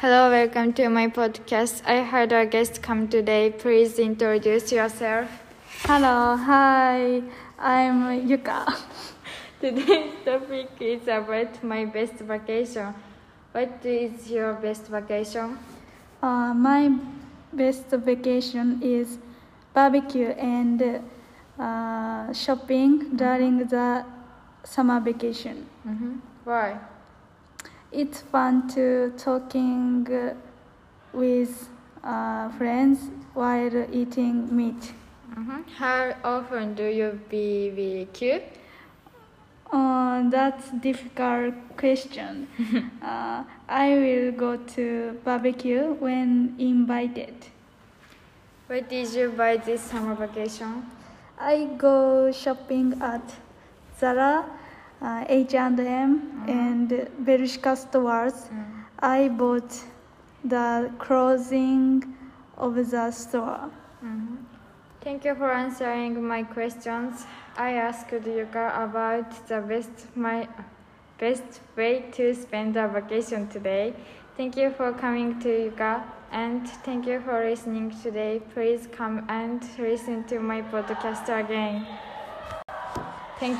Hello, welcome to my podcast. I heard our guest come today. Please introduce yourself. Hello, hi, I'm Yuka. Today's topic is about my best vacation. What is your best vacation? Uh, my best vacation is barbecue and uh, shopping during the summer vacation. Mm-hmm. Why? It's fun to talking with uh, friends while eating meat. Mm-hmm. How often do you BBQ? Uh, that's difficult question. uh, I will go to barbecue when invited. Where did you buy this summer vacation? I go shopping at Zara, H&M, and mm-hmm. Bershka stores. Mm. I bought the clothing of the store. Mhm. Thank you for answering my questions. I asked Yuka about the best my best way to spend a vacation today. Thank you for coming to Yuka and thank you for listening today. Please come and listen to my podcast again. Thank you.